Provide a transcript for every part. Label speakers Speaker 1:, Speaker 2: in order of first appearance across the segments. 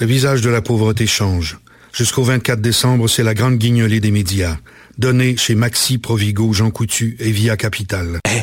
Speaker 1: Le visage de la pauvreté change. Jusqu'au 24 décembre, c'est la grande guignolée des médias. Donnée chez Maxi, Provigo, Jean Coutu et Via Capital.
Speaker 2: Eh,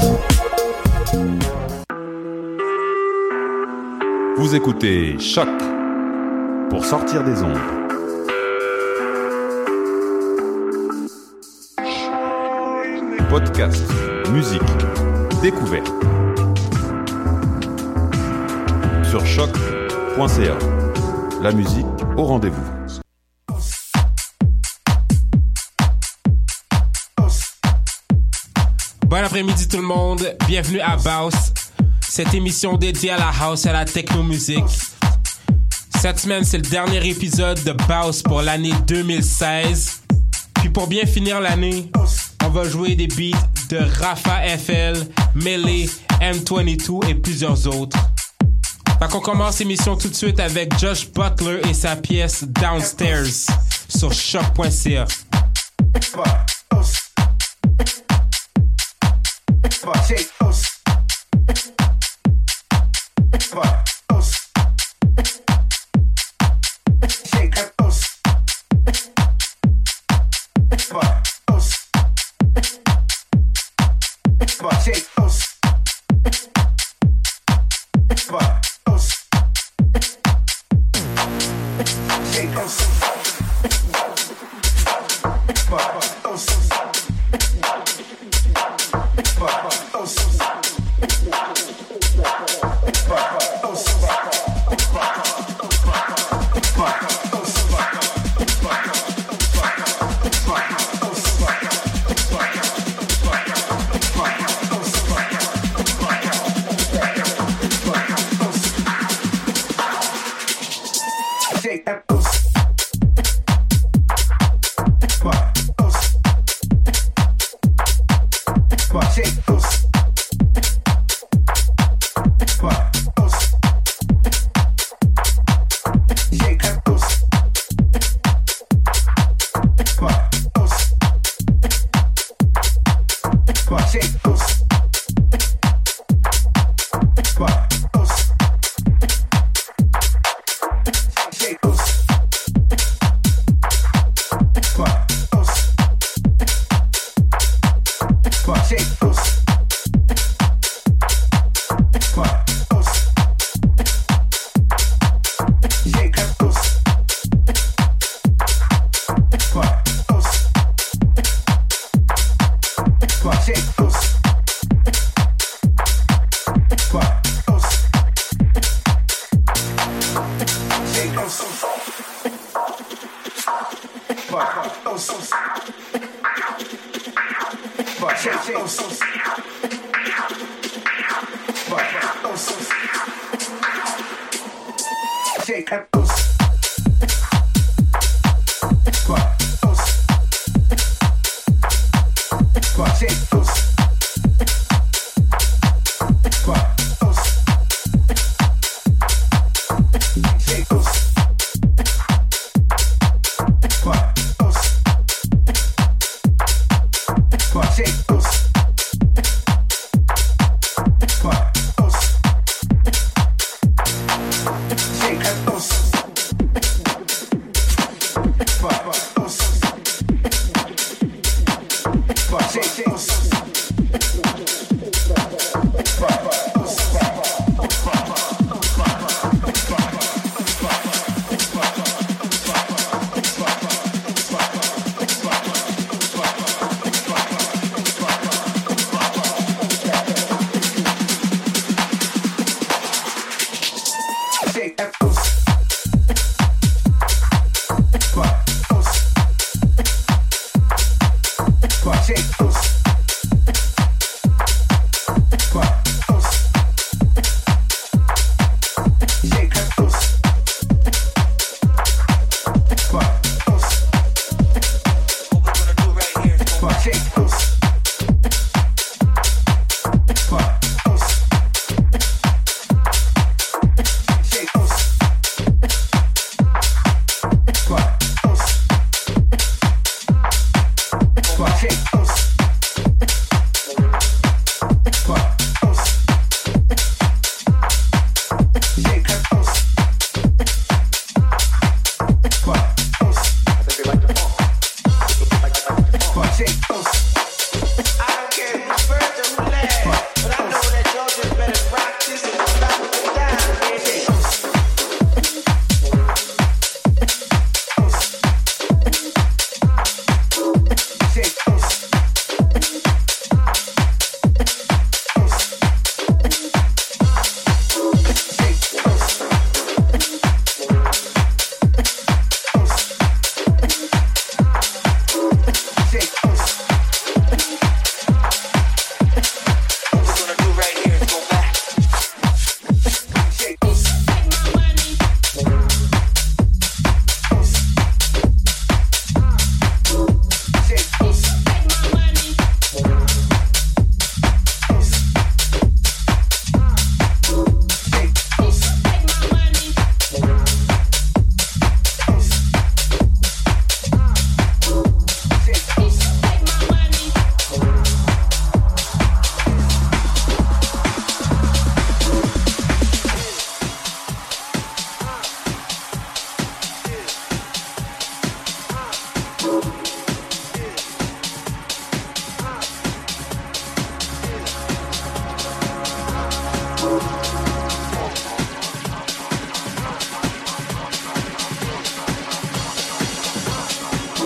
Speaker 3: Vous écoutez Choc pour sortir des ondes. Podcast, musique, découverte. Sur choc.ca. La musique au rendez-vous.
Speaker 4: Bon après-midi tout le monde, bienvenue à Baus, cette émission dédiée à la house et à la techno-musique. Cette semaine, c'est le dernier épisode de Bounce pour l'année 2016. Puis pour bien finir l'année, on va jouer des beats de Rafa FL, Melee, M22 et plusieurs autres. Fait qu'on commence l'émission tout de suite avec Josh Butler et sa pièce Downstairs sur choc.ca.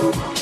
Speaker 4: On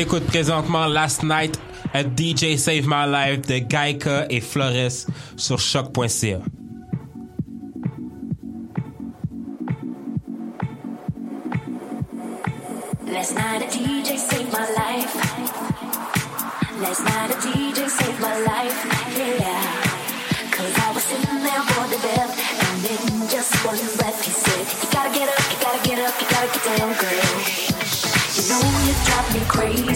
Speaker 4: écoute présentement Last Night a DJ Save My Life de Gaika et Flores sur choc.ca.
Speaker 5: Last night a DJ saved my life. Last night a DJ saved my life. Yeah. Cause I was sitting there for the death. And in just one breath he said, You gotta get up, you gotta get up, you gotta get down, girl. You know you drive me crazy,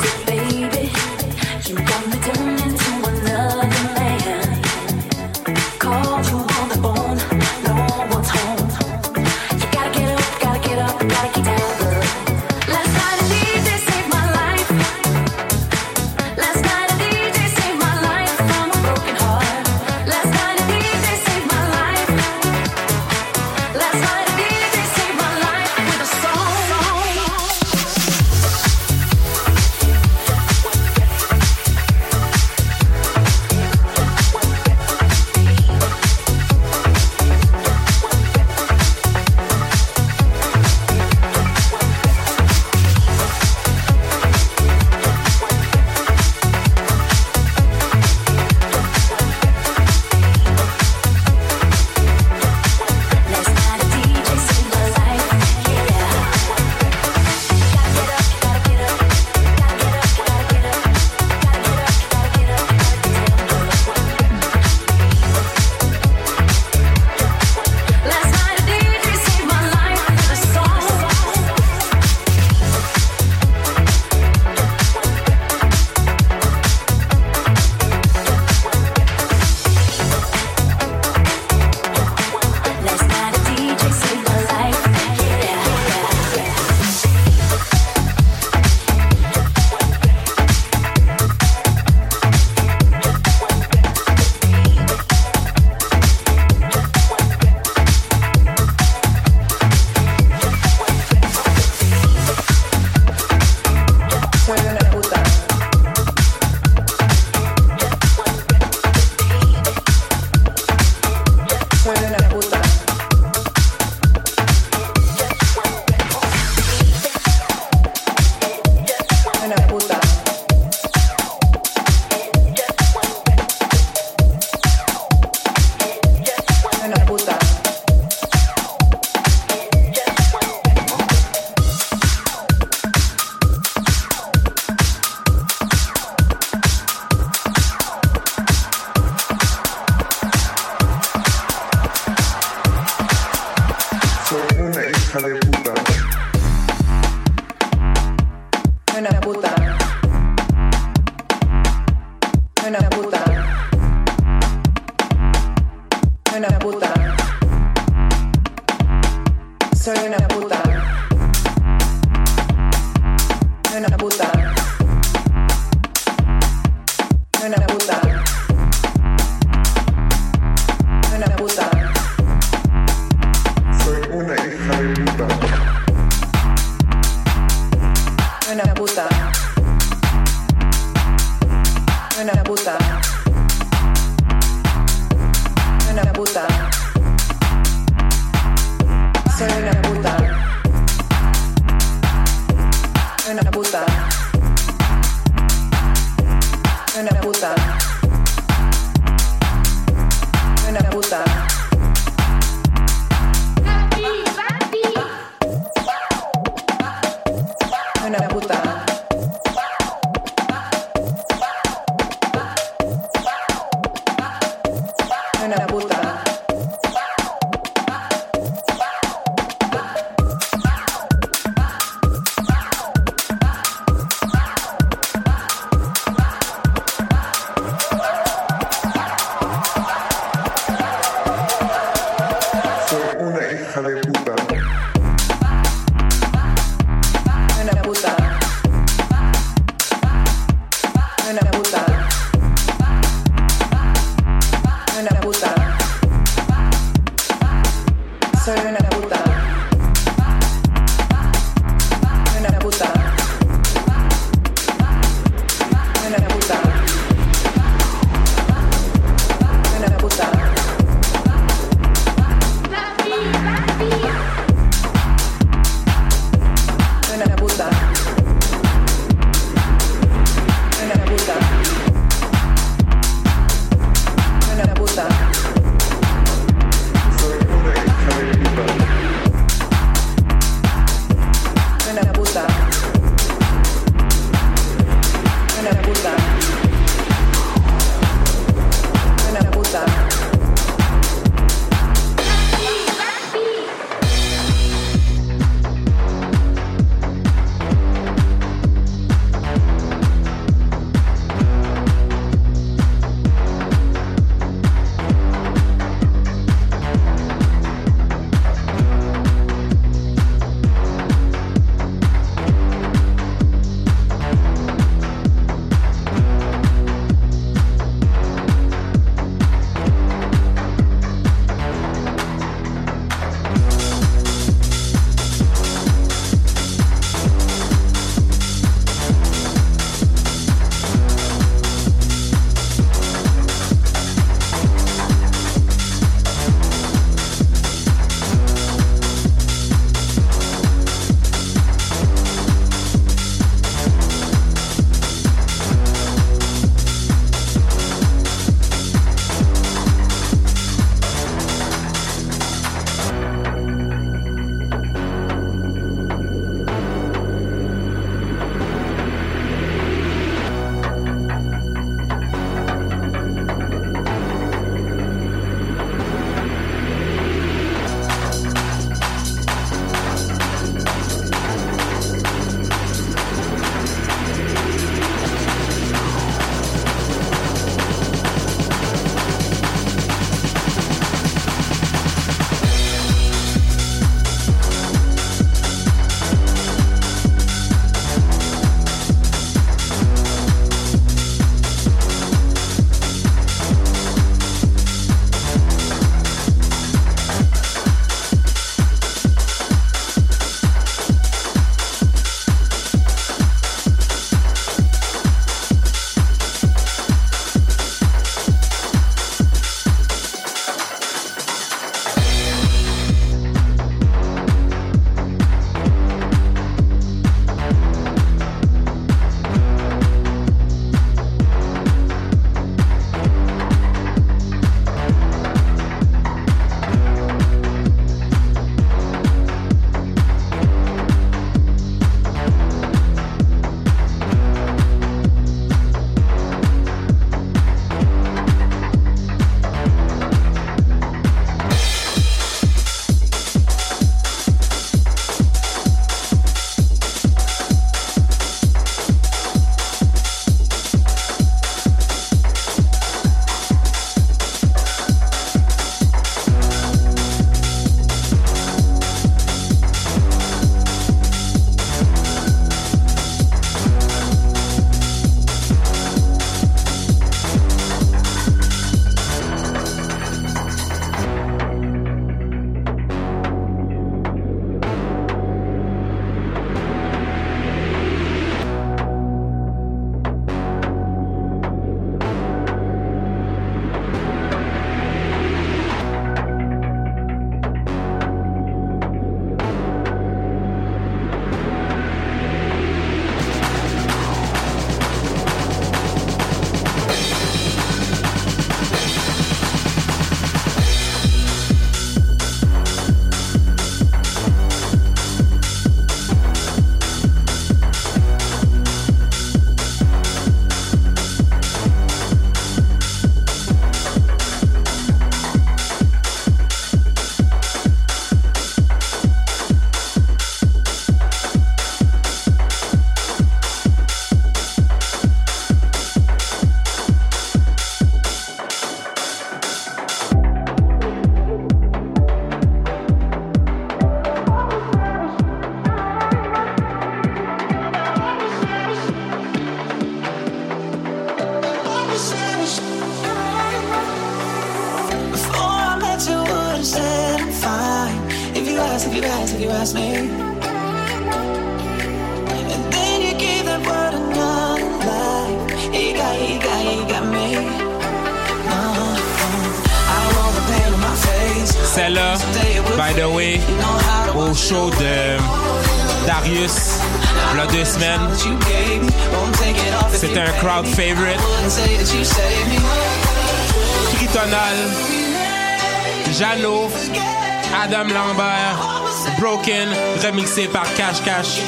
Speaker 5: Broken,
Speaker 4: remixé par Cash Cash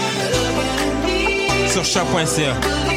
Speaker 4: sur
Speaker 6: choc.ca.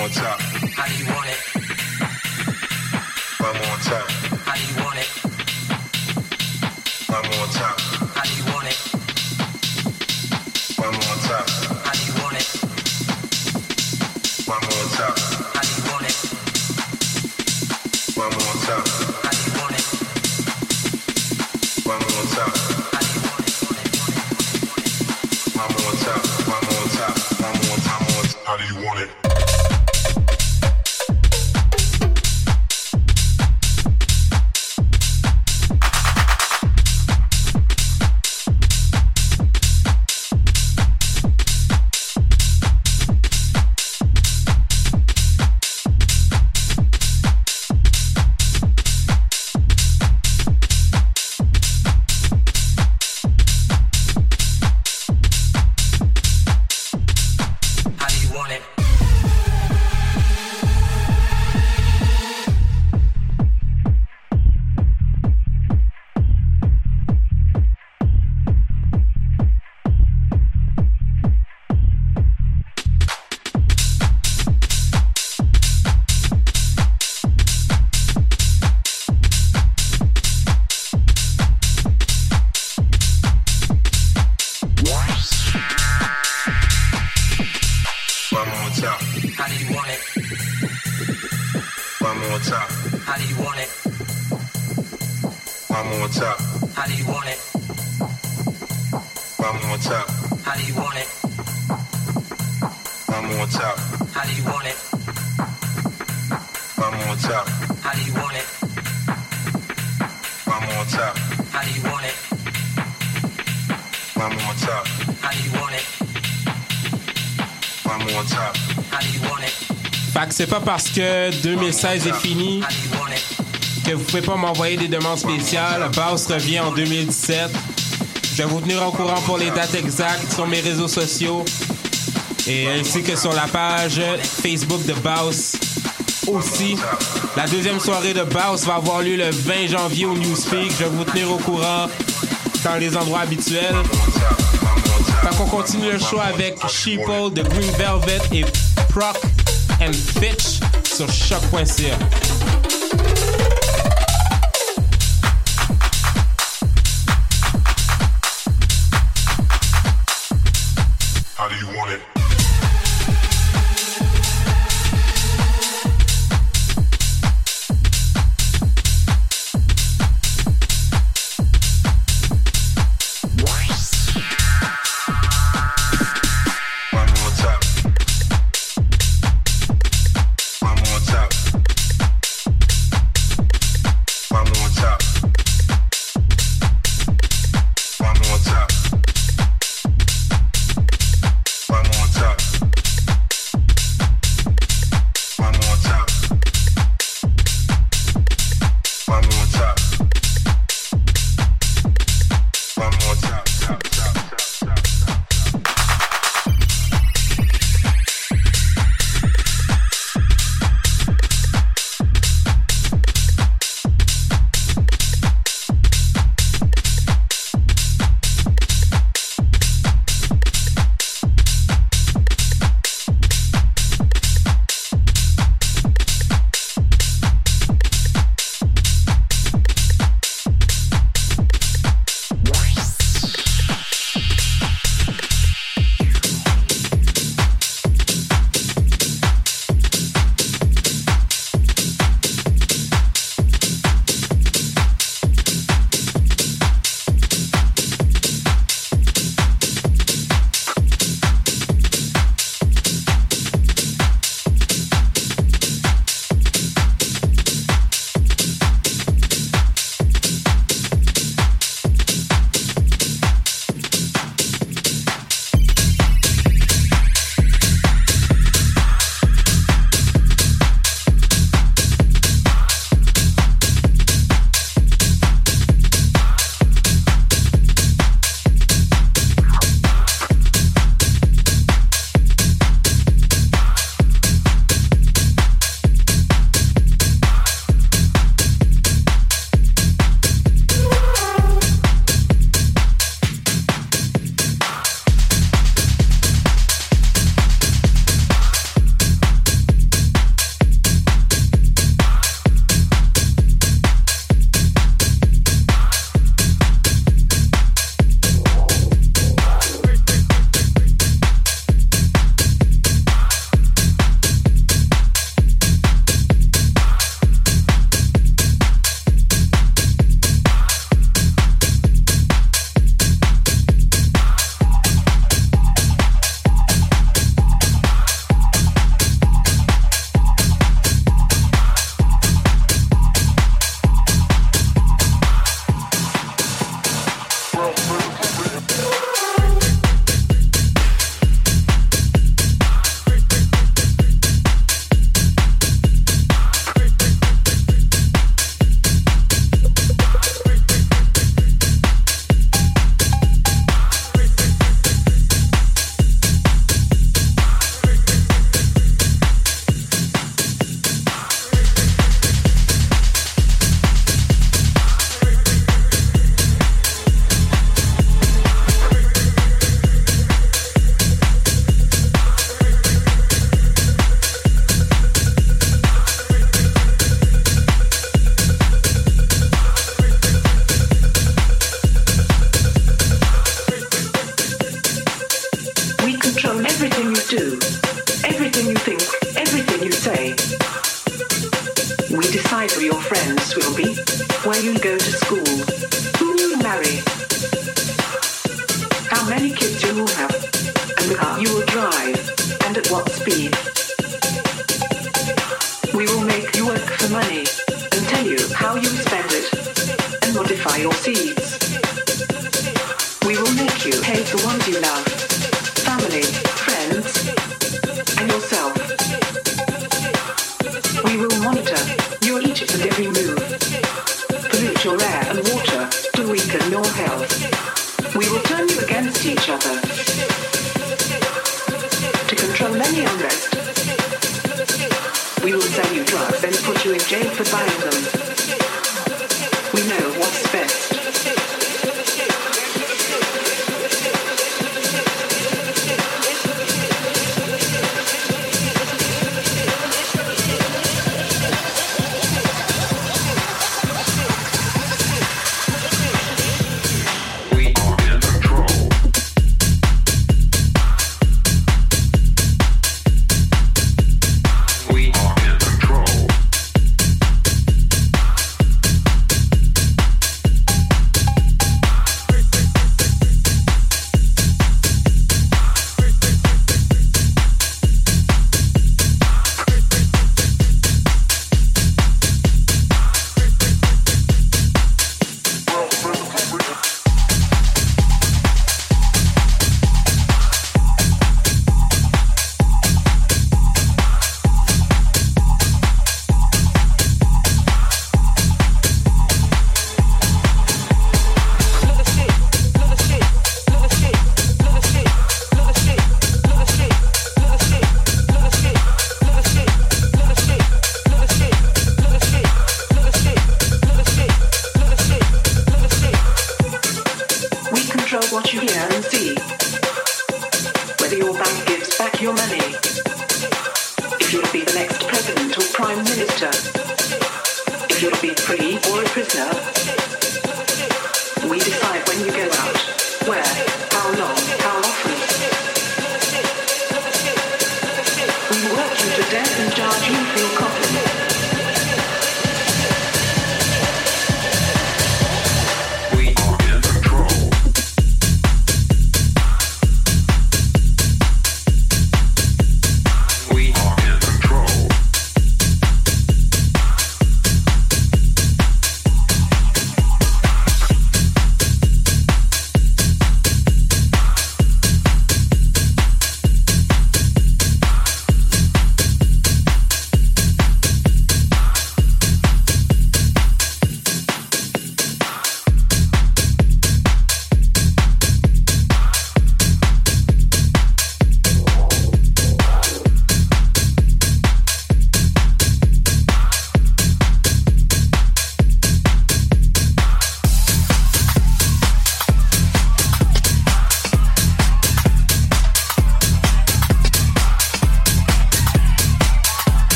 Speaker 6: on
Speaker 4: top. Parce que 2016 est fini que vous pouvez pas m'envoyer des demandes spéciales. Bass revient en 2017. Je vais vous tenir au courant pour les dates exactes sur mes réseaux sociaux et ainsi que sur la page Facebook de Baus aussi. La deuxième soirée de Baus va avoir lieu le 20 janvier au Newspeak. Je vais vous tenir au courant dans les endroits habituels. Fait qu'on continue le show avec Sheeple de Green Velvet et Proc and Fitch sur choc.ca.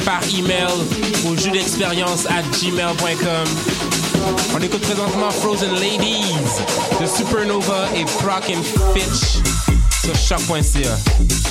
Speaker 4: par email au jeu d'expérience à gmail.com. On écoute présentement Frozen Ladies de Supernova et Proc and Fitch sur choc.ca.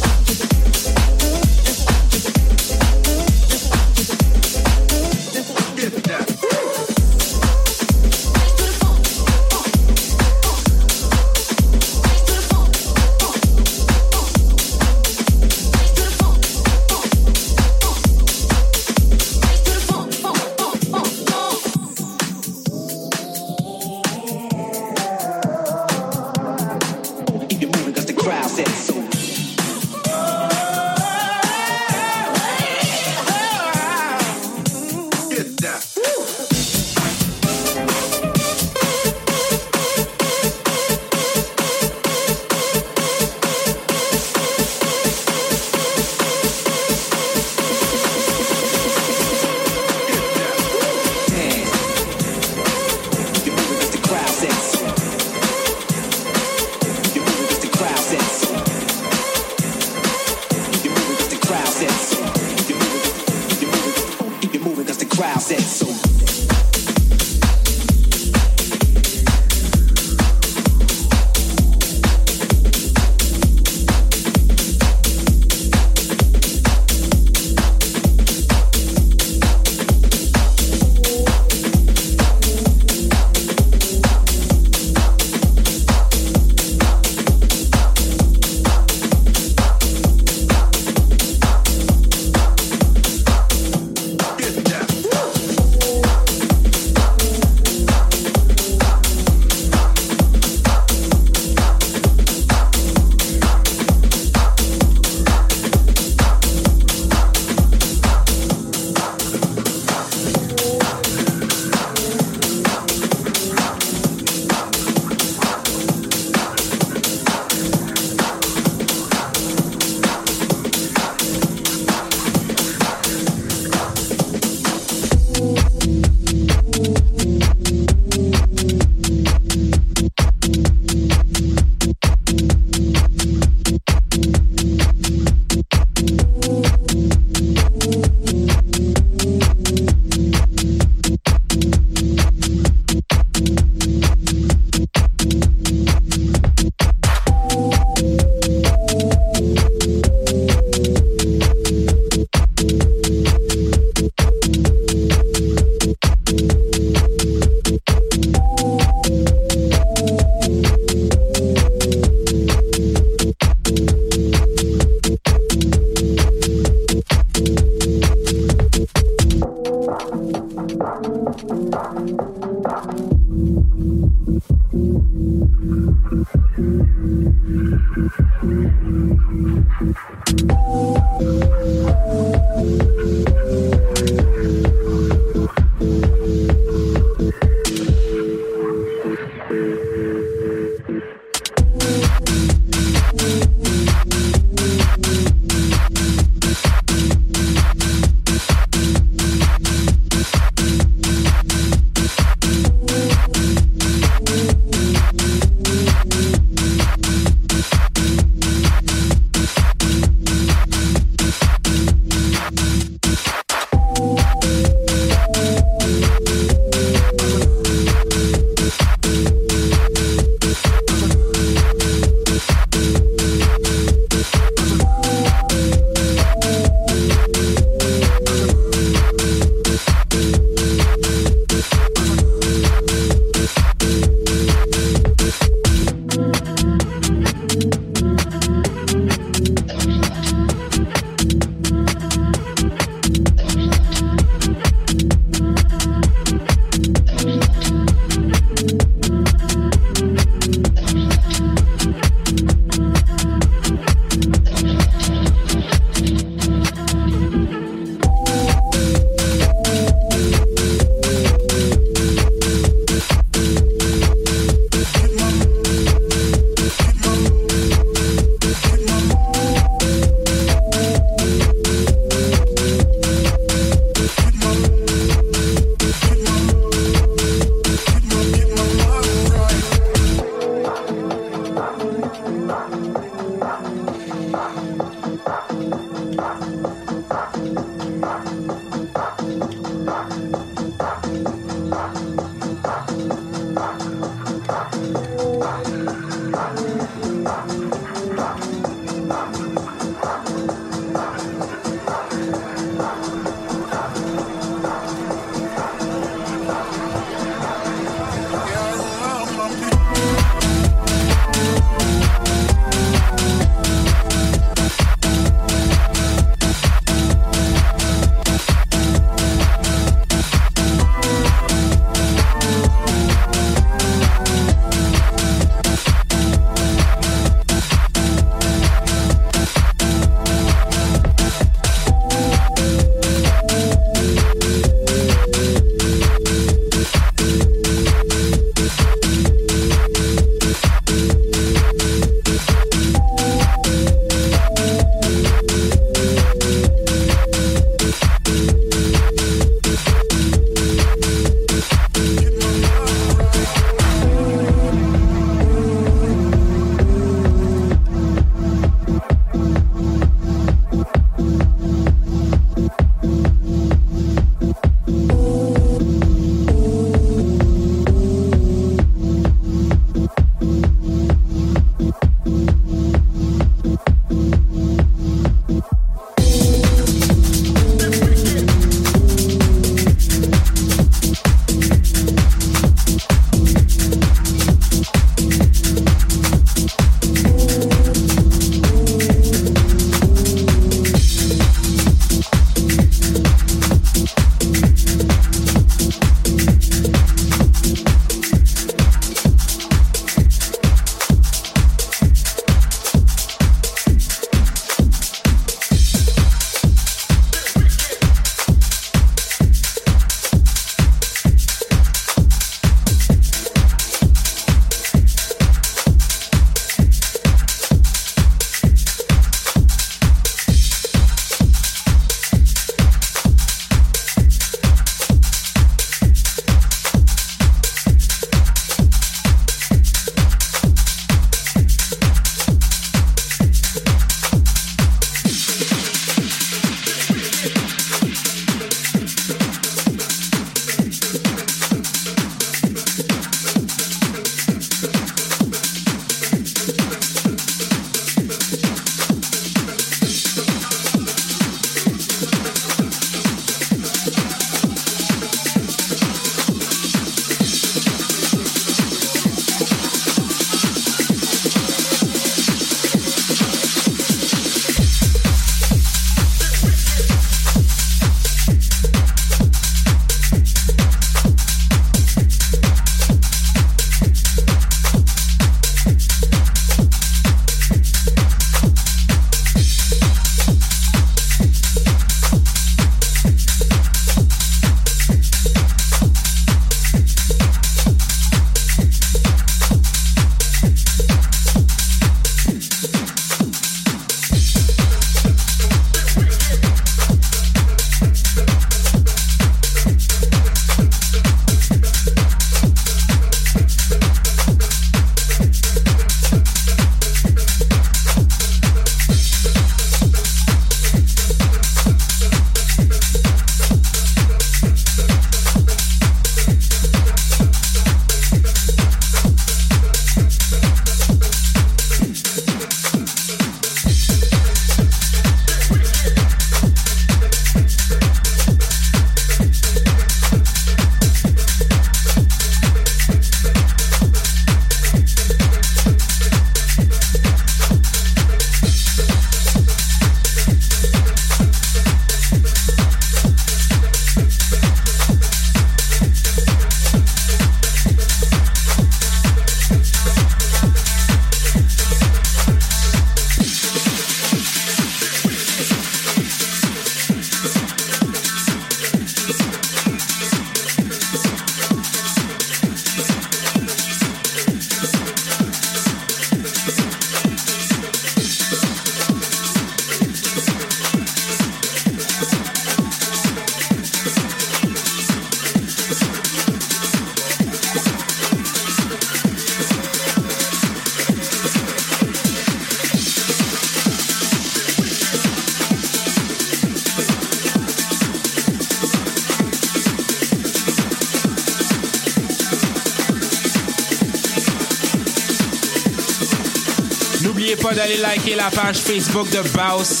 Speaker 4: la page Facebook de Baus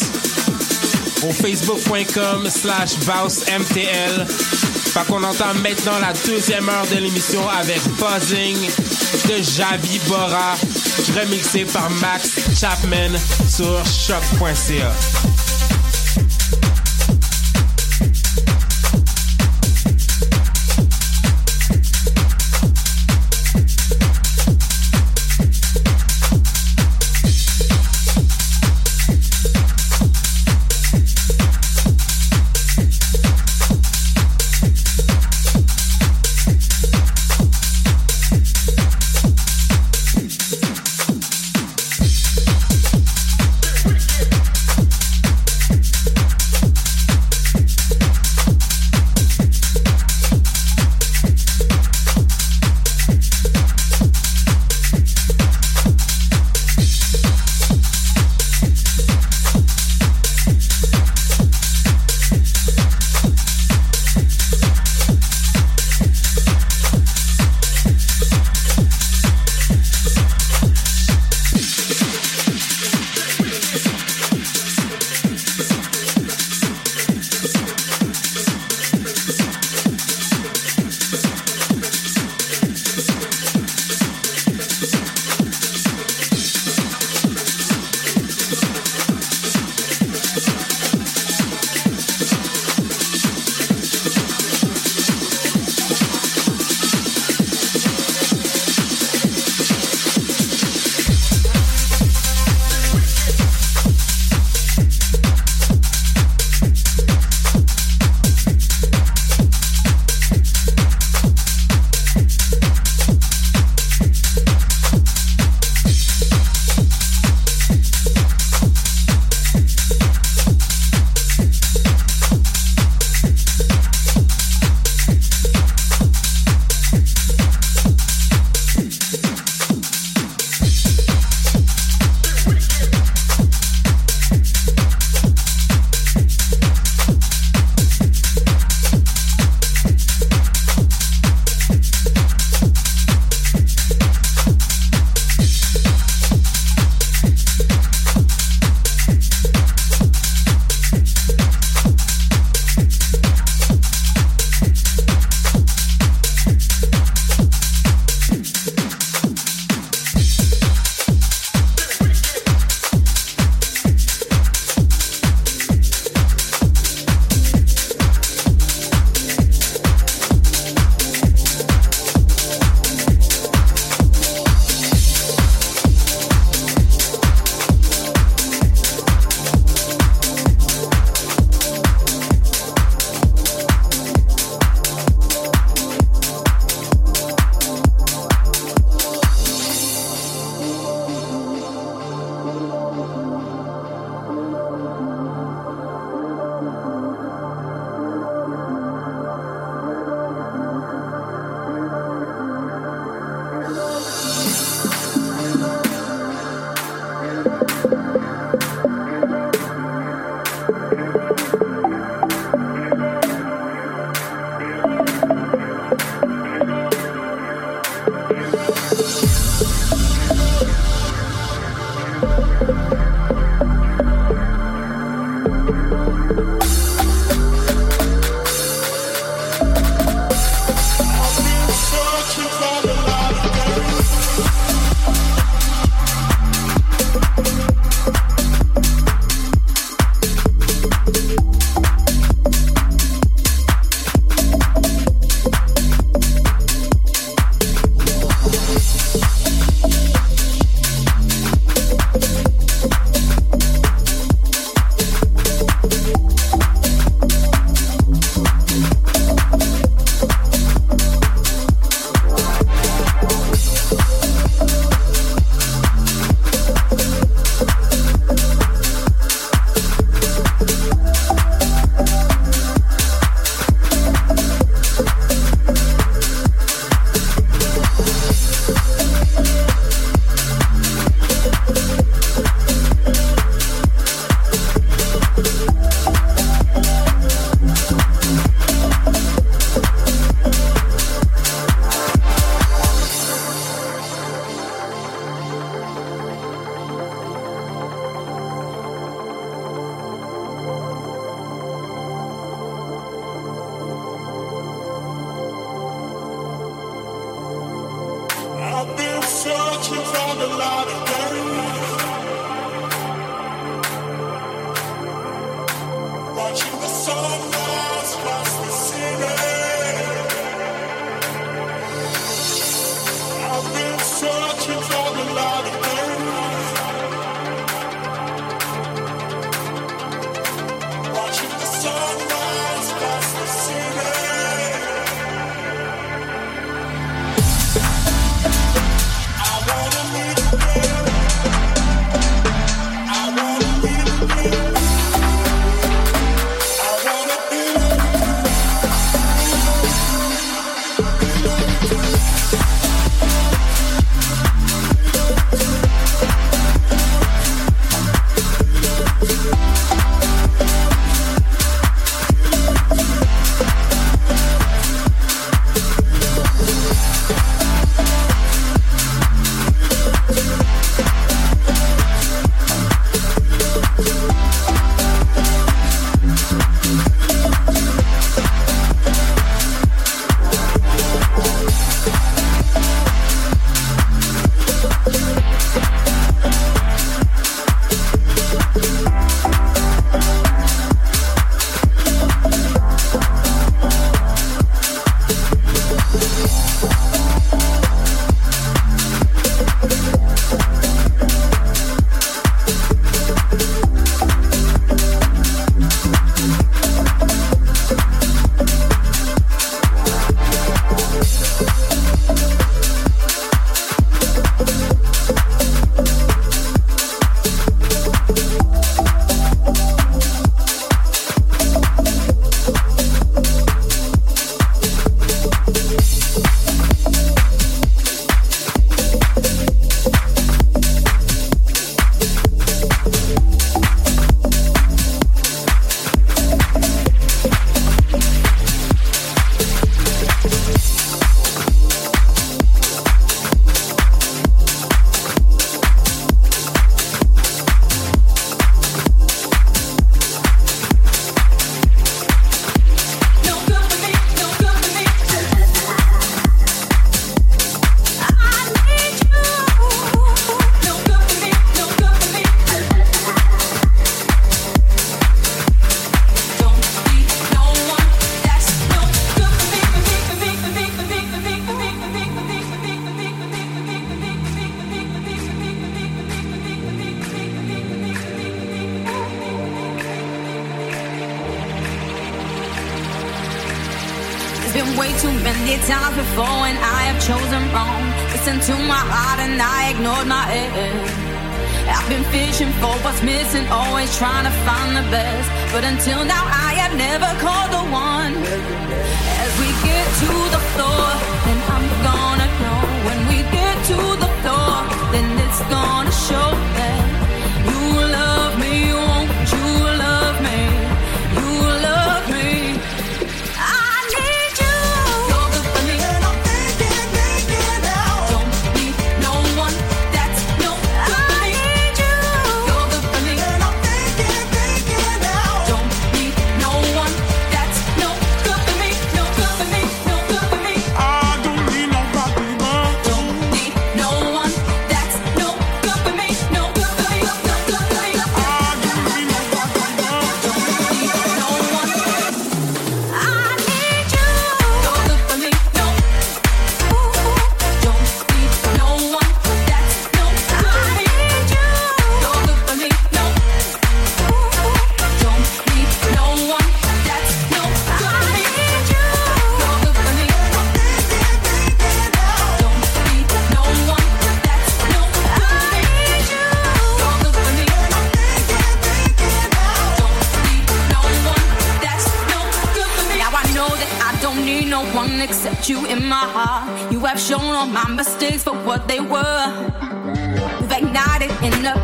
Speaker 4: au facebook.com slash MTL. Fait qu'on entend maintenant la deuxième heure de l'émission avec Buzzing de Javi Bora, remixé par Max Chapman sur choc.ca.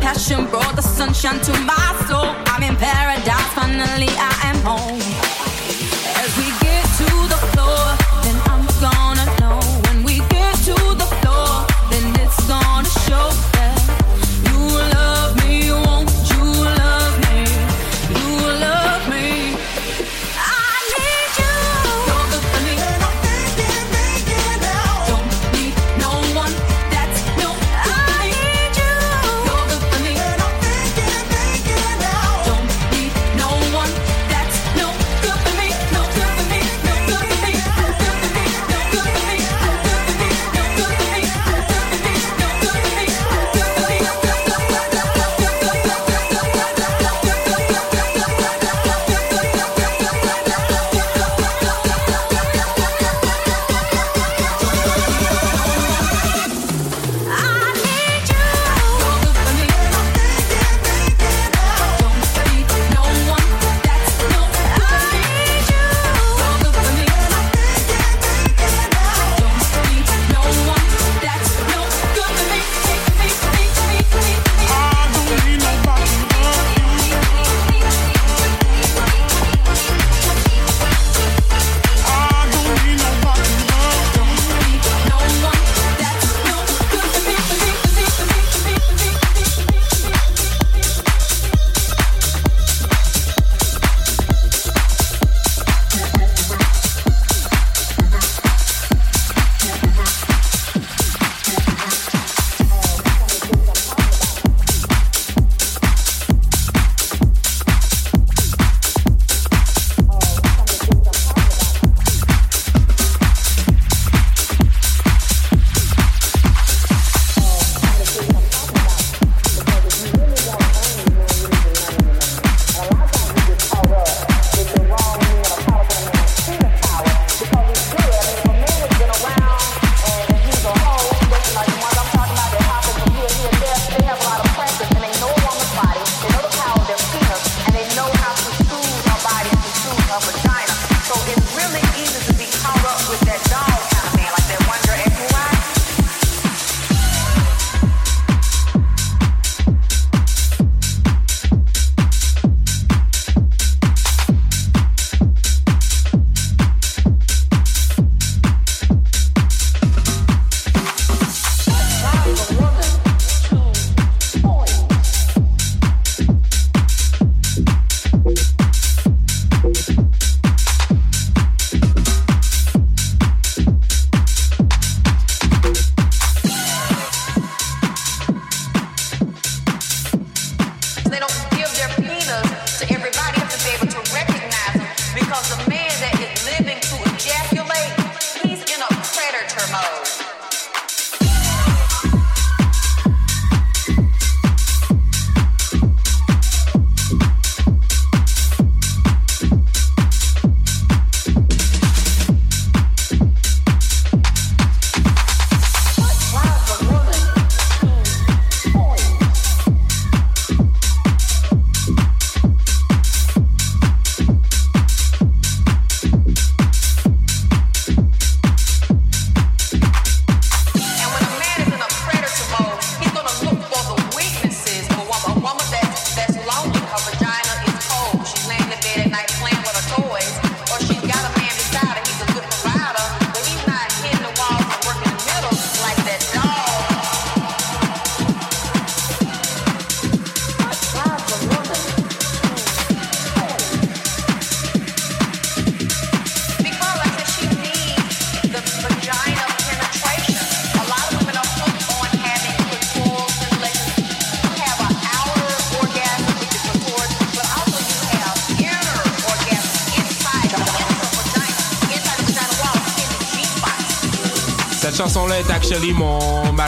Speaker 7: passion brought the sunshine to my soul. I'm in paradise, finally I am home.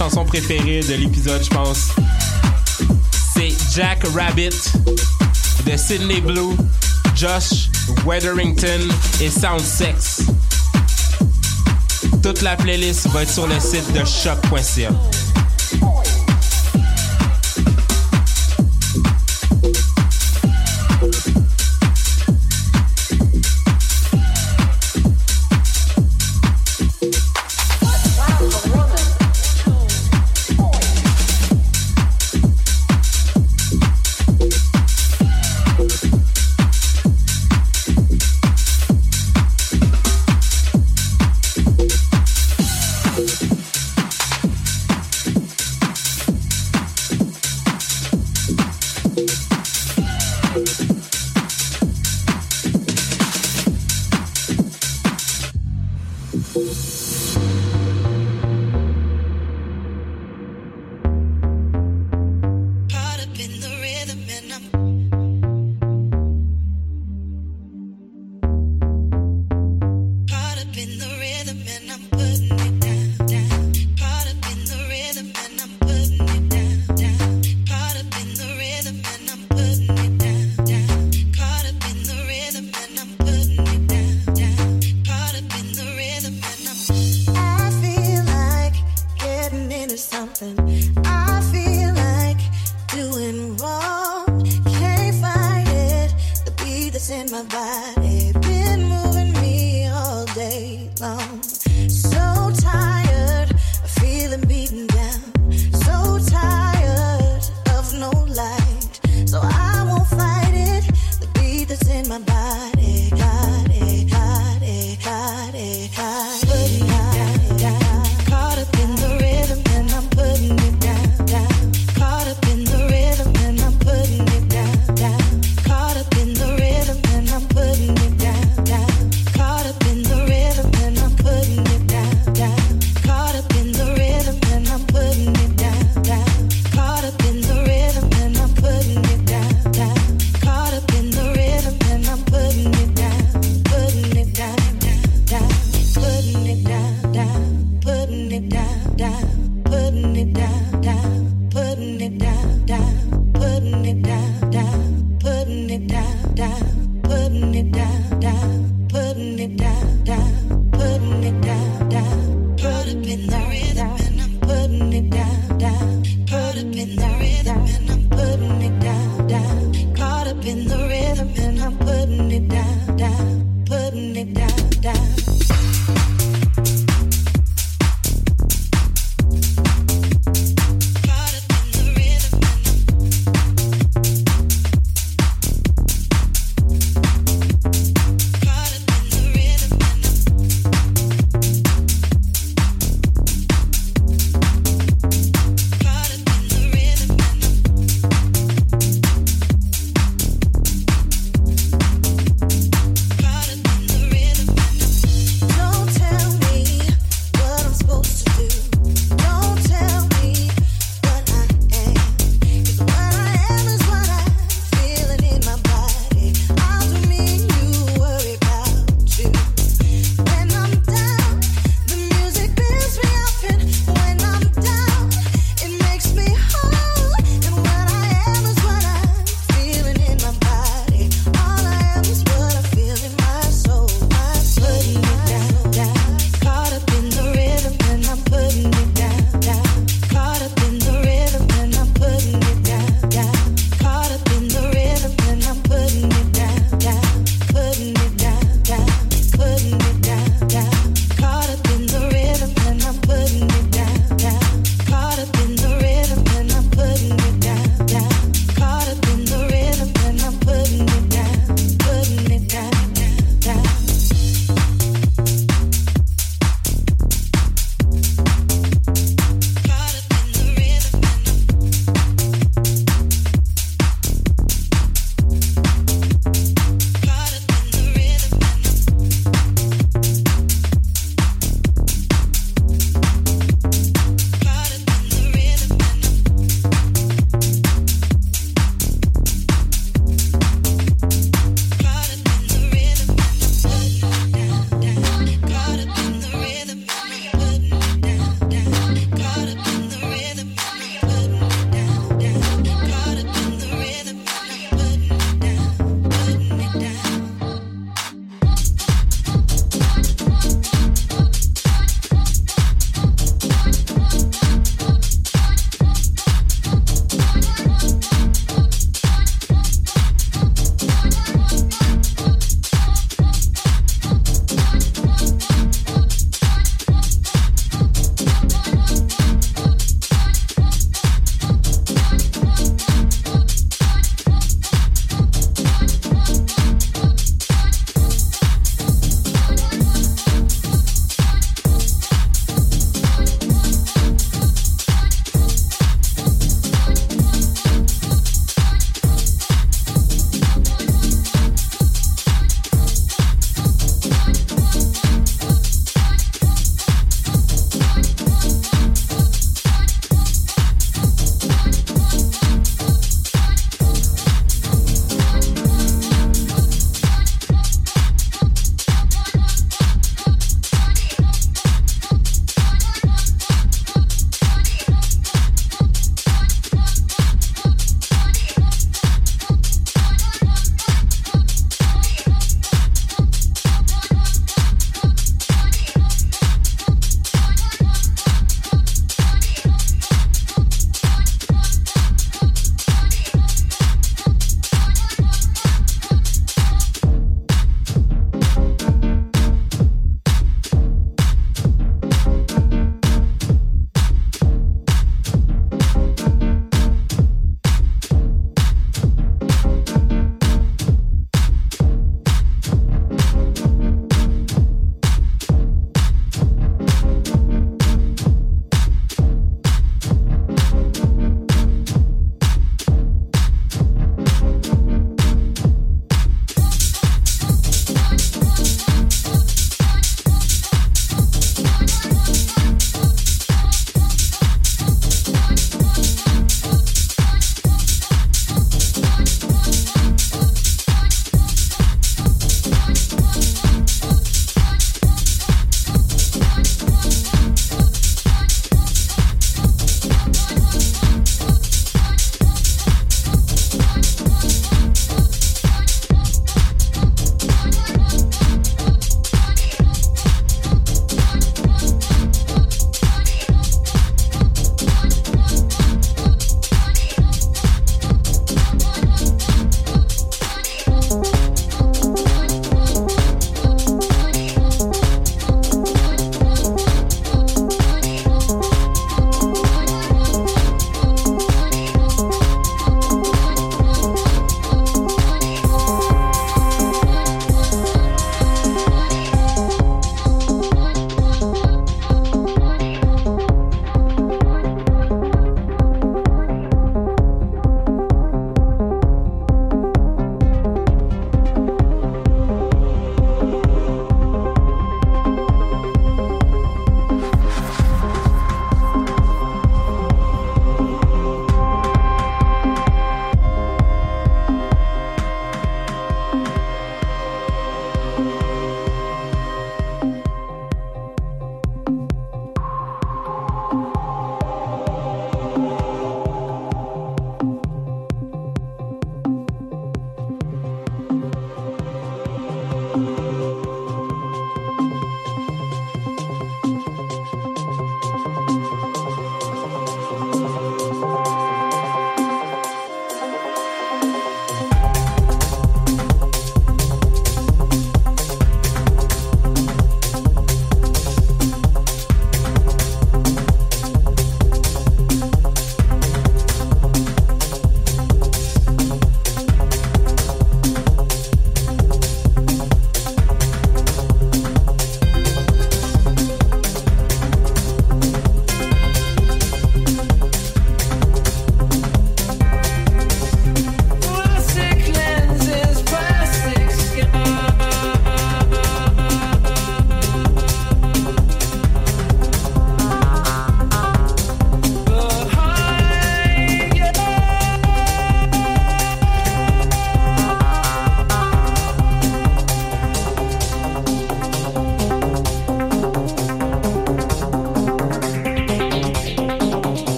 Speaker 8: chanson préférée de l'épisode, je pense. C'est Jack Rabbit de Sydney Blue, Josh Wetherington et Sound Sex. Toute la playlist va être sur le site de
Speaker 4: shop.ca.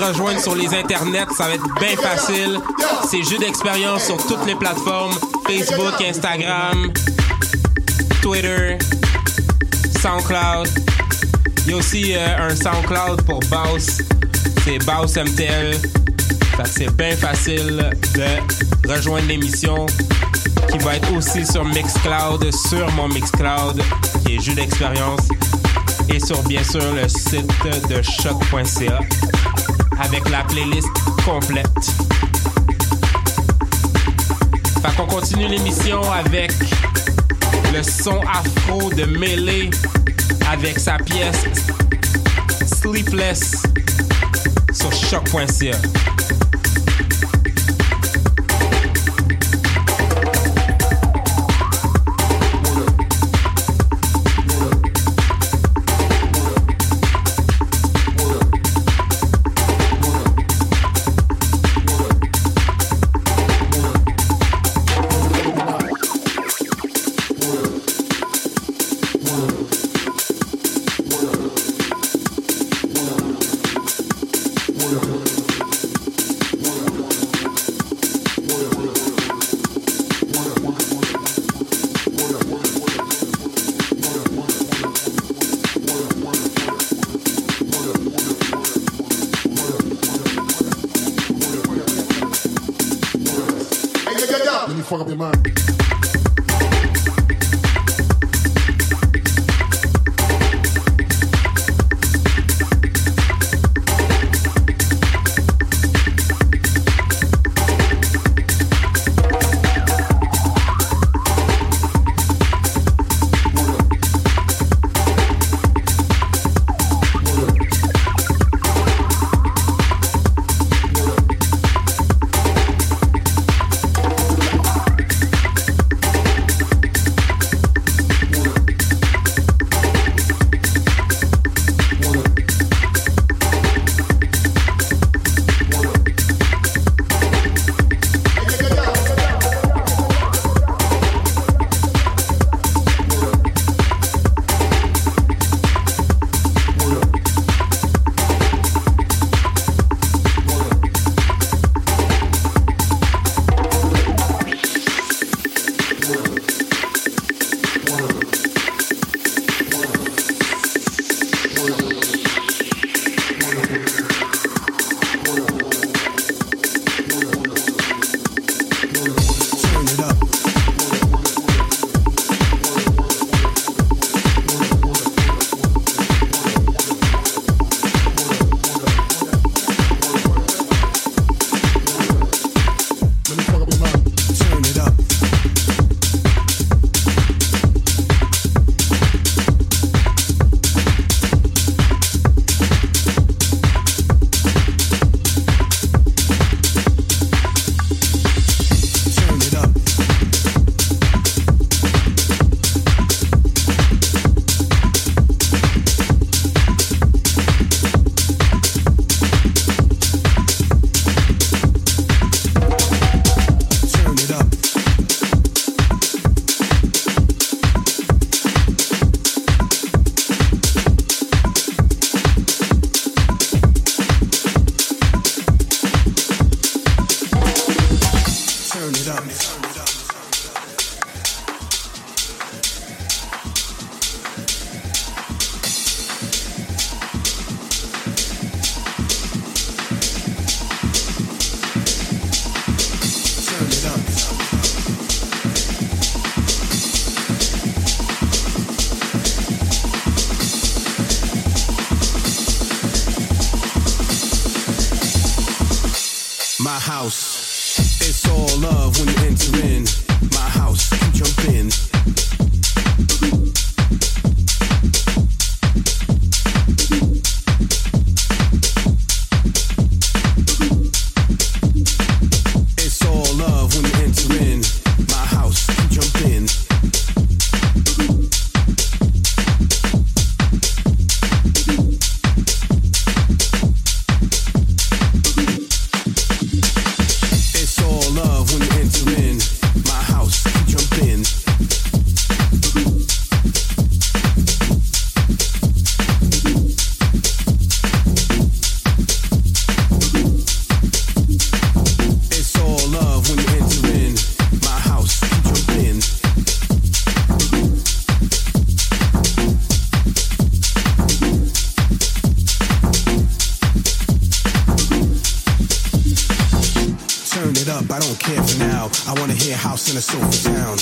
Speaker 4: rejoindre sur les internets, ça va être bien facile. C'est jeu d'expérience sur toutes les plateformes Facebook, Instagram, Twitter, SoundCloud. Il y a aussi euh, un SoundCloud pour Baus. C'est Baus MTL. C'est bien facile de rejoindre l'émission qui va être aussi sur Mixcloud, sur mon Mixcloud, qui est jeu d'expérience, et sur bien sûr le site de choc.ca avec la playlist complète. Fait qu'on continue l'émission avec le son afro de Melee avec sa pièce Sleepless sur choc.ca.
Speaker 9: in a soulful town,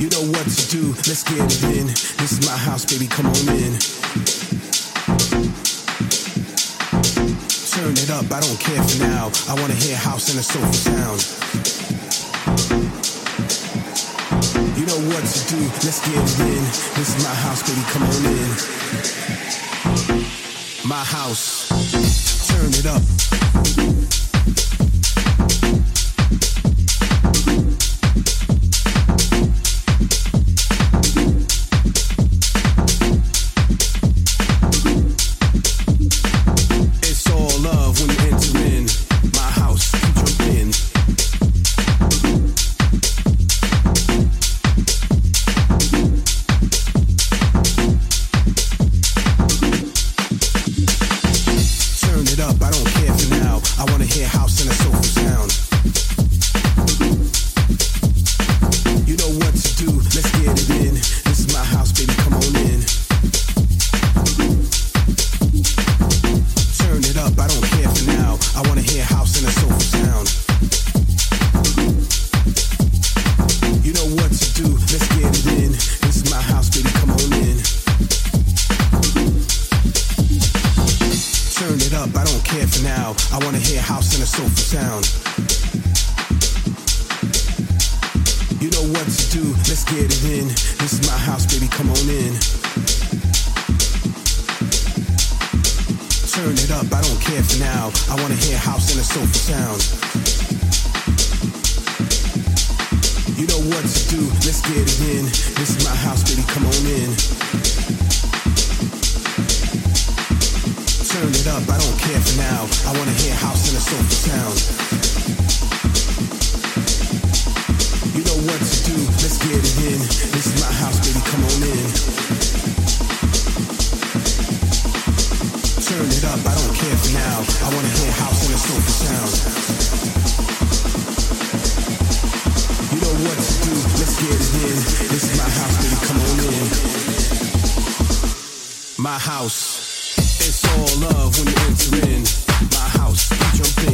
Speaker 9: You know what to do, let's get it in. This is my house, baby, come on in. Turn it up, I don't care for now. I wanna hear house in a soulful town. You know what to do, let's get it in. This is my house, baby, come on in. Turn it up, I don't care for now. I wanna hear house and a sound. You know what to do, let's get it in. This is my house, baby, come on in. Turn it up, I don't care for now. I wanna hear house and a soulful sound. You know what to do, let's get it in. This is my house, baby, come on in. Turn it up, I don't care for now. I wanna hear house sound. You know what to do, let's get it in. This is my house, baby, come on in. My house. Love when you enter in. My house, jump in.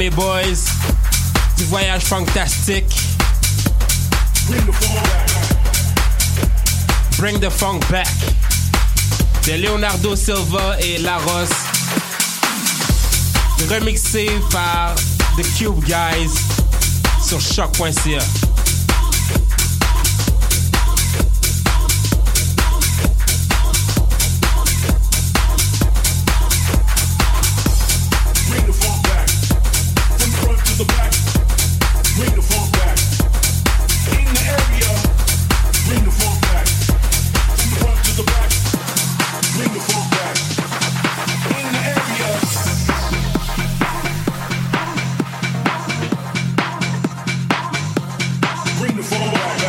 Speaker 4: Mes boys du voyage fantastique. Bring the funk back. De Leonardo Silva et Laros. Remixé par The Cube Guys sur choc.ca.
Speaker 10: forward.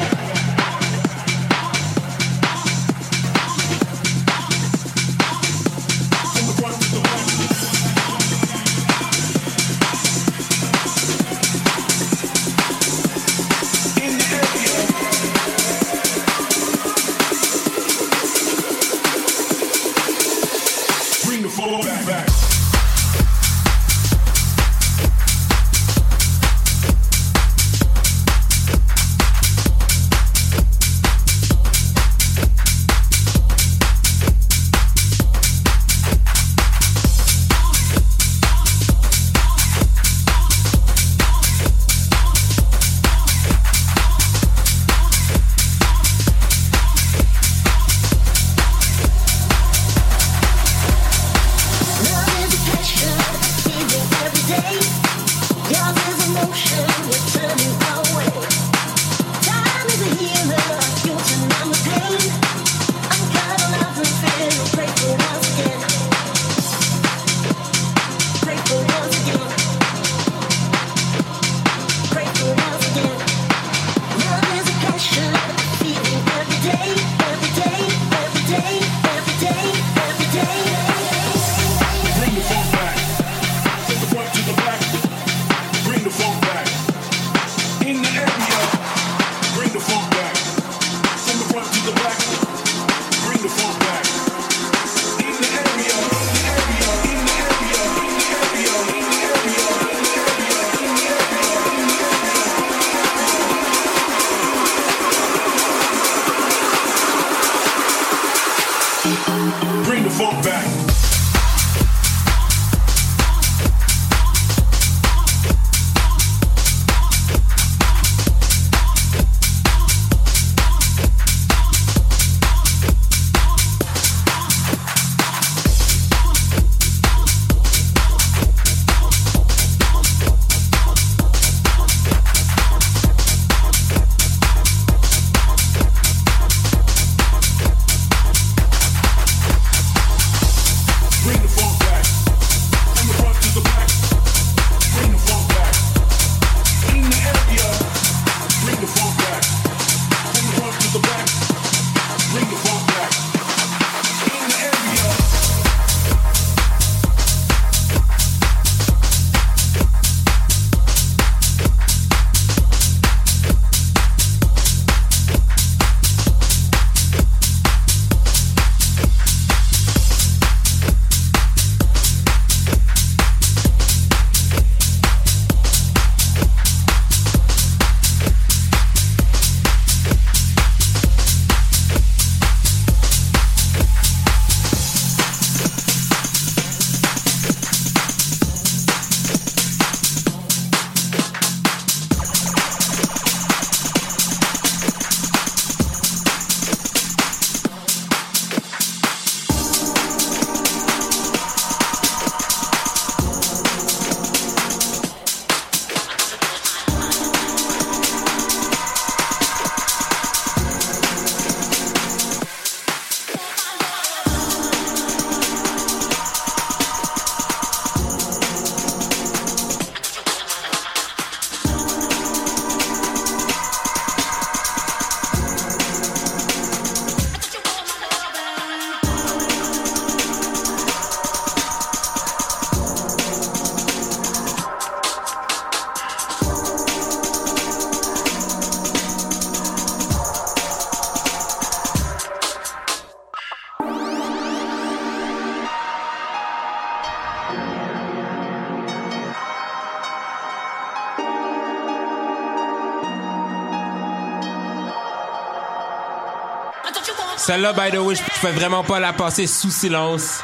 Speaker 4: Celle-là, by the way, je peux vraiment pas la passer sous silence.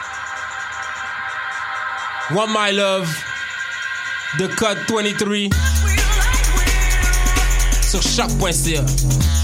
Speaker 4: One My Love de Code 23 sur choc.ca.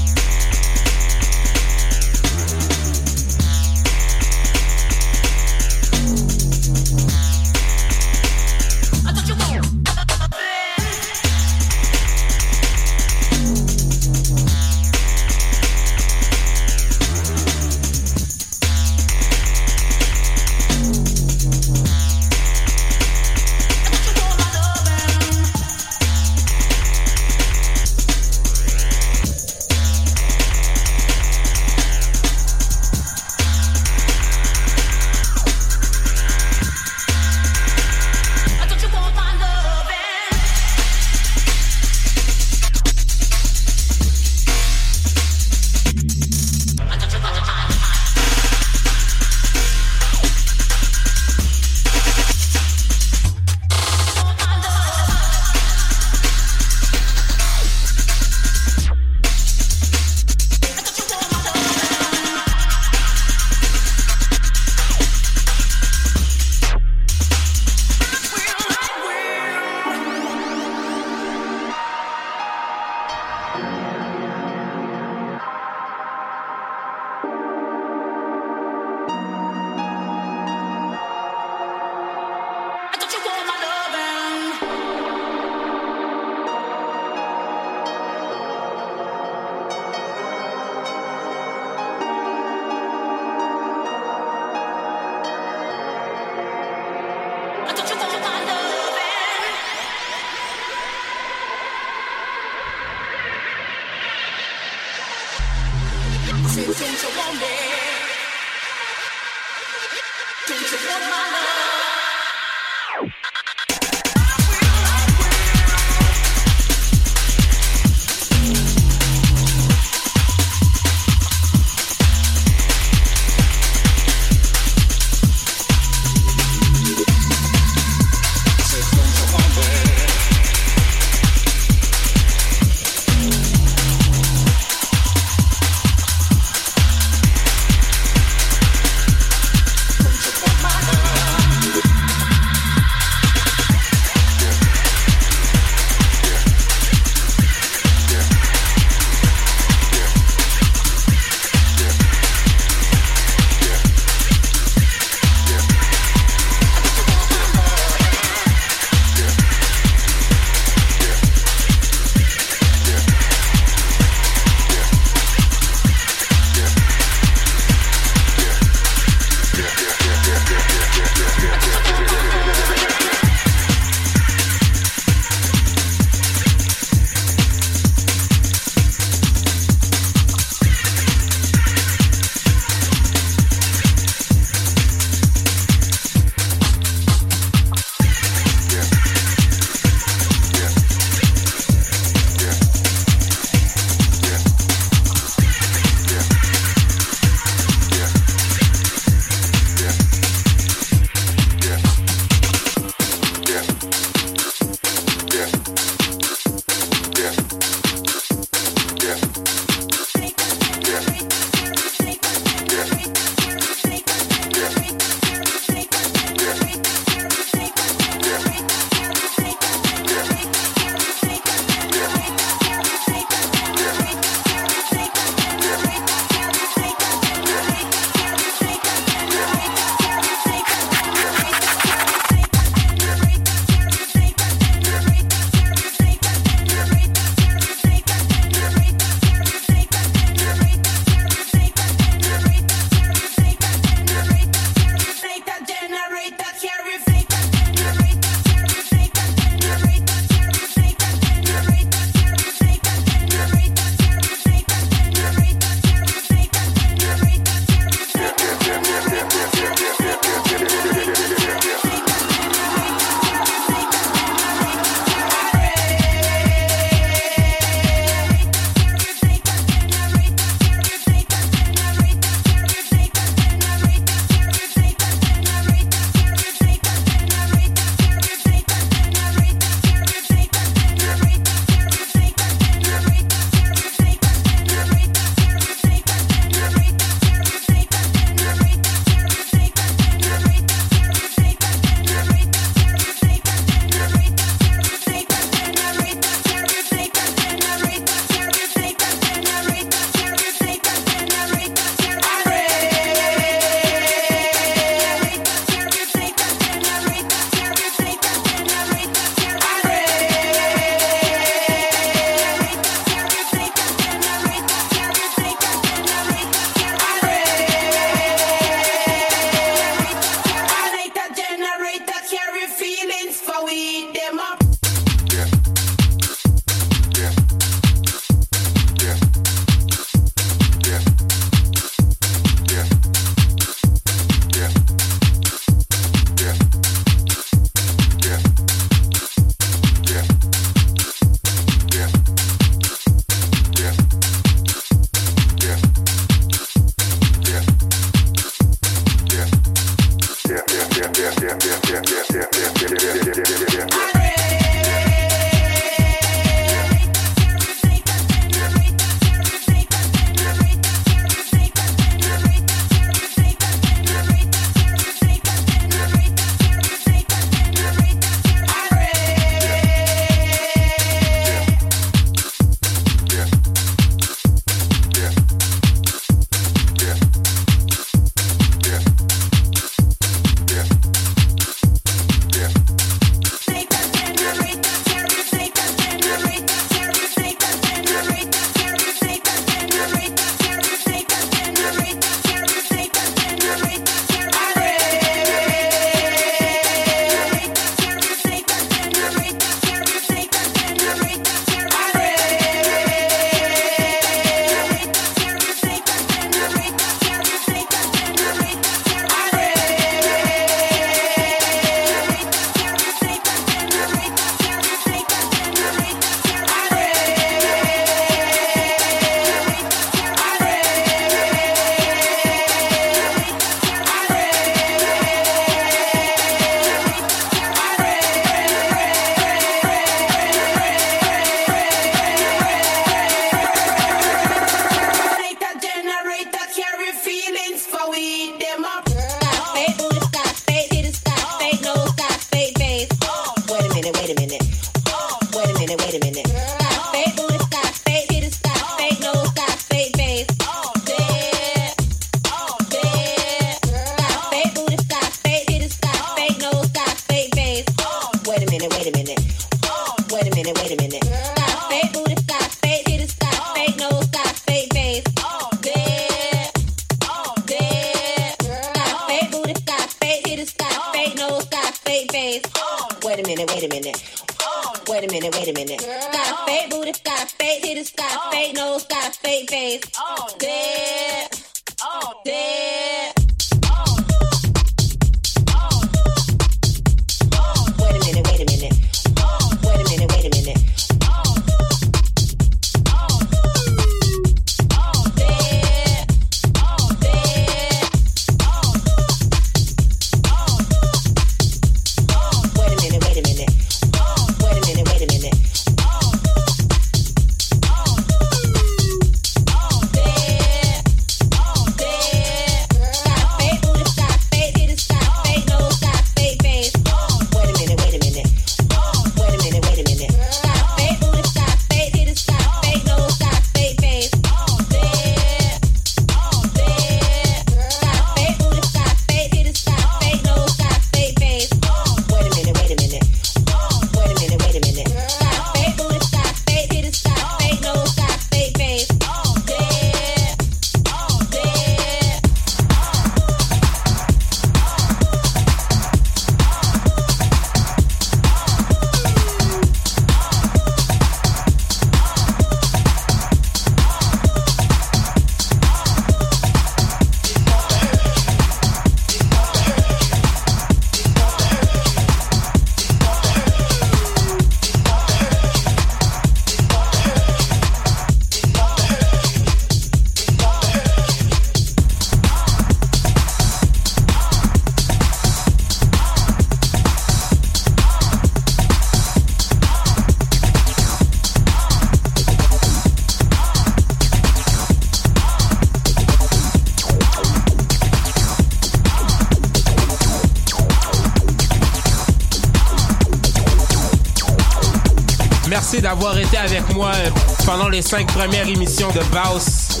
Speaker 4: Avec moi euh, pendant les cinq premières émissions de Baus.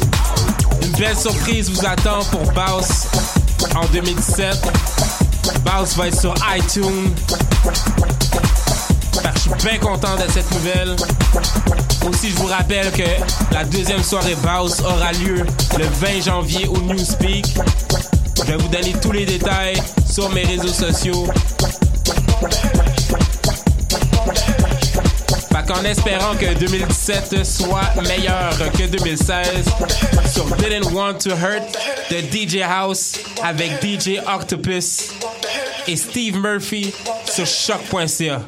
Speaker 4: Une belle surprise vous attend pour Baus en 2017. Baus va être sur iTunes. Que Je suis bien content de cette nouvelle. Aussi, je vous rappelle que la deuxième soirée Baus aura lieu le 20 janvier au Newspeak. Je vais vous donner tous les détails sur mes réseaux sociaux. Qu'en espérant que 2017 soit meilleur que 2016, sur Didn't Want to Hurt de DJ House avec DJ Octopus et Steve Murphy sur choc.ca.